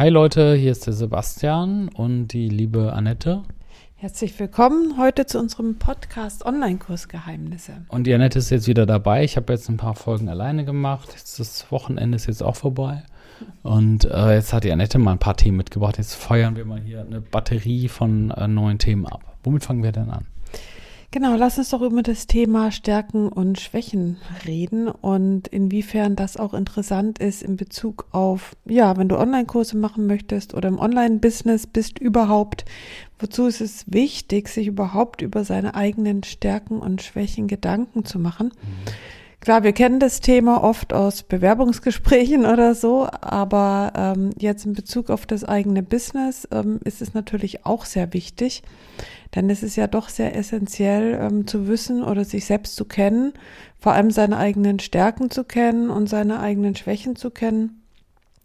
Hi Leute, hier ist der Sebastian und die liebe Annette. Herzlich willkommen heute zu unserem Podcast Online-Kurs Geheimnisse. Und die Annette ist jetzt wieder dabei. Ich habe jetzt ein paar Folgen alleine gemacht. Jetzt das Wochenende ist jetzt auch vorbei. Und äh, jetzt hat die Annette mal ein paar Themen mitgebracht. Jetzt feuern wir mal hier eine Batterie von äh, neuen Themen ab. Womit fangen wir denn an? Genau, lass uns doch über das Thema Stärken und Schwächen reden und inwiefern das auch interessant ist in Bezug auf, ja, wenn du Online-Kurse machen möchtest oder im Online-Business bist überhaupt, wozu ist es wichtig, sich überhaupt über seine eigenen Stärken und Schwächen Gedanken zu machen. Mhm. Klar, wir kennen das Thema oft aus Bewerbungsgesprächen oder so, aber ähm, jetzt in Bezug auf das eigene Business ähm, ist es natürlich auch sehr wichtig, denn es ist ja doch sehr essentiell ähm, zu wissen oder sich selbst zu kennen, vor allem seine eigenen Stärken zu kennen und seine eigenen Schwächen zu kennen.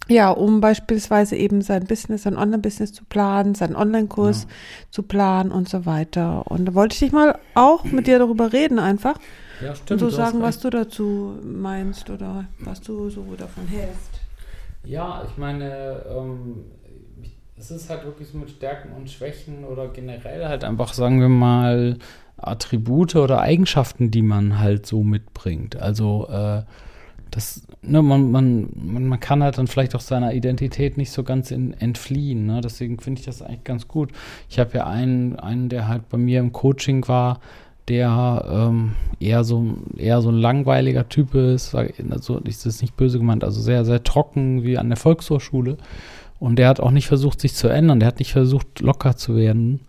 Ja, um beispielsweise eben sein Business, sein Online-Business zu planen, seinen Online-Kurs ja. zu planen und so weiter. Und da wollte ich dich mal auch mit dir darüber reden einfach. Ja, stimmt. Und so sagen, was du dazu meinst oder was du so davon hältst. Ja, ich meine, ähm, es ist halt wirklich so mit Stärken und Schwächen oder generell halt einfach, sagen wir mal, Attribute oder Eigenschaften, die man halt so mitbringt. Also äh, das, ne, man, man, man kann halt dann vielleicht auch seiner Identität nicht so ganz in, entfliehen. Ne? Deswegen finde ich das eigentlich ganz gut. Ich habe ja einen, einen, der halt bei mir im Coaching war, der ähm, eher so eher so ein langweiliger Typ ist, also ist das nicht böse gemeint, also sehr, sehr trocken wie an der Volkshochschule. Und der hat auch nicht versucht, sich zu ändern. Der hat nicht versucht, locker zu werden,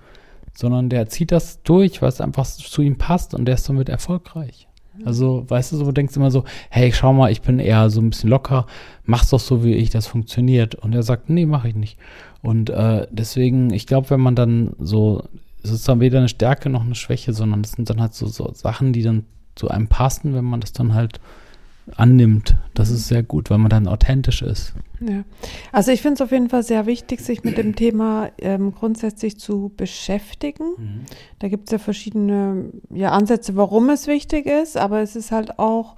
sondern der zieht das durch, weil es einfach zu ihm passt und der ist somit erfolgreich. Also, weißt du, so, du denkst immer so, hey, schau mal, ich bin eher so ein bisschen locker, mach's doch so, wie ich, das funktioniert. Und er sagt, nee, mach ich nicht. Und äh, deswegen, ich glaube, wenn man dann so, es ist dann weder eine Stärke noch eine Schwäche, sondern es sind dann halt so, so Sachen, die dann zu einem passen, wenn man das dann halt annimmt. Das ist sehr gut, weil man dann authentisch ist. Ja. Also ich finde es auf jeden Fall sehr wichtig, sich mit dem Thema ähm, grundsätzlich zu beschäftigen. Mhm. Da gibt es ja verschiedene ja, Ansätze, warum es wichtig ist, aber es ist halt auch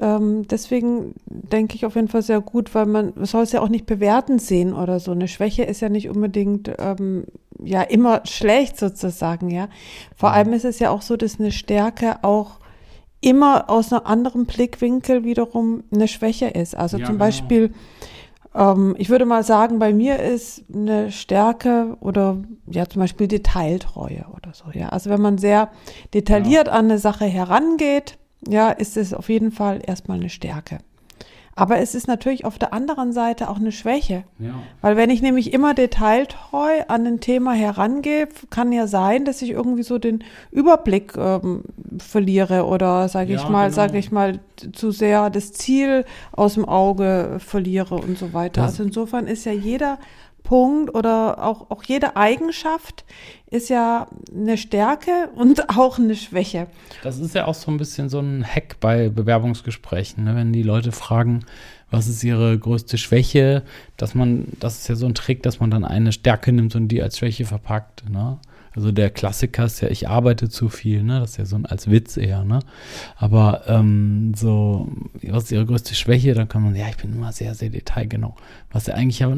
ähm, deswegen denke ich auf jeden Fall sehr gut, weil man soll es ja auch nicht bewerten sehen oder so. Eine Schwäche ist ja nicht unbedingt ähm, ja immer schlecht sozusagen, ja. Vor mhm. allem ist es ja auch so, dass eine Stärke auch immer aus einem anderen Blickwinkel wiederum eine Schwäche ist. Also ja, zum genau. Beispiel, ähm, ich würde mal sagen, bei mir ist eine Stärke oder ja zum Beispiel Detailtreue oder so. Ja, also wenn man sehr detailliert ja. an eine Sache herangeht, ja, ist es auf jeden Fall erstmal eine Stärke. Aber es ist natürlich auf der anderen Seite auch eine Schwäche. Ja. Weil wenn ich nämlich immer detailtreu an ein Thema herangehe, kann ja sein, dass ich irgendwie so den Überblick ähm, verliere oder sage ja, ich mal, genau. sage ich mal, zu sehr das Ziel aus dem Auge verliere und so weiter. Das also insofern ist ja jeder Punkt oder auch, auch jede Eigenschaft ist ja eine Stärke und auch eine Schwäche. Das ist ja auch so ein bisschen so ein Hack bei Bewerbungsgesprächen, ne? wenn die Leute fragen, was ist ihre größte Schwäche, dass man, das ist ja so ein Trick, dass man dann eine Stärke nimmt und die als Schwäche verpackt. Ne? Also der Klassiker ist ja, ich arbeite zu viel, ne? Das ist ja so ein als Witz eher, ne? Aber ähm, so, was ist ihre größte Schwäche? Dann kann man, ja, ich bin immer sehr, sehr detailgenau. Was ja eigentlich ja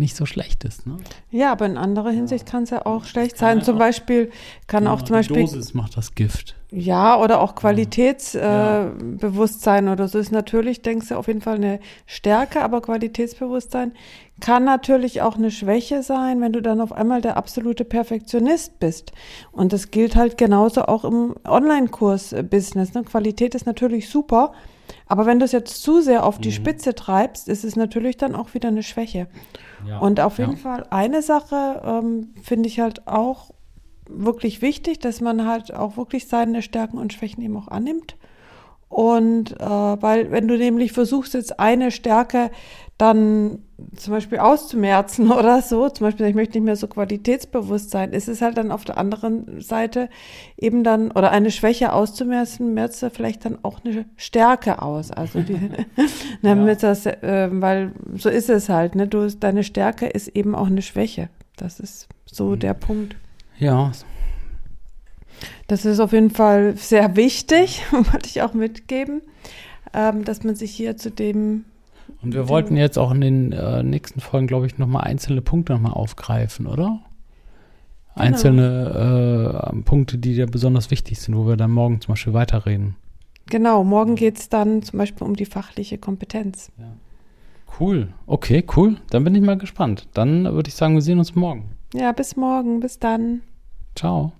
nicht so schlecht ist. Ne? Ja, aber in anderer Hinsicht kann es ja auch schlecht sein. Ja zum Beispiel kann genau, auch zum Beispiel. Dosis macht das Gift. Ja, oder auch Qualitätsbewusstsein ja. äh, oder so ist natürlich, denkst du, auf jeden Fall eine Stärke, aber Qualitätsbewusstsein kann natürlich auch eine Schwäche sein, wenn du dann auf einmal der absolute Perfektionist bist. Und das gilt halt genauso auch im Online-Kurs-Business. Ne? Qualität ist natürlich super, aber wenn du es jetzt zu sehr auf die mhm. Spitze treibst, ist es natürlich dann auch wieder eine Schwäche. Ja, und auf jeden ja. Fall eine Sache ähm, finde ich halt auch wirklich wichtig, dass man halt auch wirklich seine Stärken und Schwächen eben auch annimmt. Und äh, weil wenn du nämlich versuchst, jetzt eine Stärke dann zum Beispiel auszumerzen oder so, zum Beispiel, ich möchte nicht mehr so qualitätsbewusst sein, ist es halt dann auf der anderen Seite eben dann, oder eine Schwäche auszumerzen, merzt du vielleicht dann auch eine Stärke aus. Also die, ja. das, äh, weil so ist es halt, ne? Du, deine Stärke ist eben auch eine Schwäche. Das ist so mhm. der Punkt. Ja. Das ist auf jeden Fall sehr wichtig, wollte ich auch mitgeben, ähm, dass man sich hier zu dem Und wir wollten jetzt auch in den äh, nächsten Folgen, glaube ich, nochmal einzelne Punkte nochmal aufgreifen, oder? Genau. Einzelne äh, Punkte, die dir besonders wichtig sind, wo wir dann morgen zum Beispiel weiterreden. Genau, morgen geht es dann zum Beispiel um die fachliche Kompetenz. Ja. Cool, okay, cool. Dann bin ich mal gespannt. Dann würde ich sagen, wir sehen uns morgen. Ja, bis morgen, bis dann. Ciao.